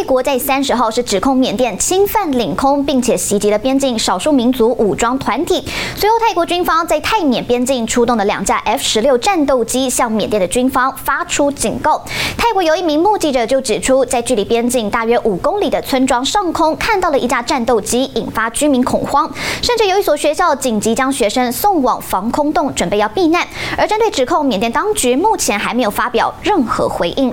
泰国在三十号是指控缅甸侵犯领空，并且袭击了边境少数民族武装团体。随后，泰国军方在泰缅边境出动了两架 F 十六战斗机，向缅甸的军方发出警告。泰国有一名目击者就指出，在距离边境大约五公里的村庄上空看到了一架战斗机，引发居民恐慌，甚至有一所学校紧急将学生送往防空洞，准备要避难。而针对指控，缅甸当局目前还没有发表任何回应。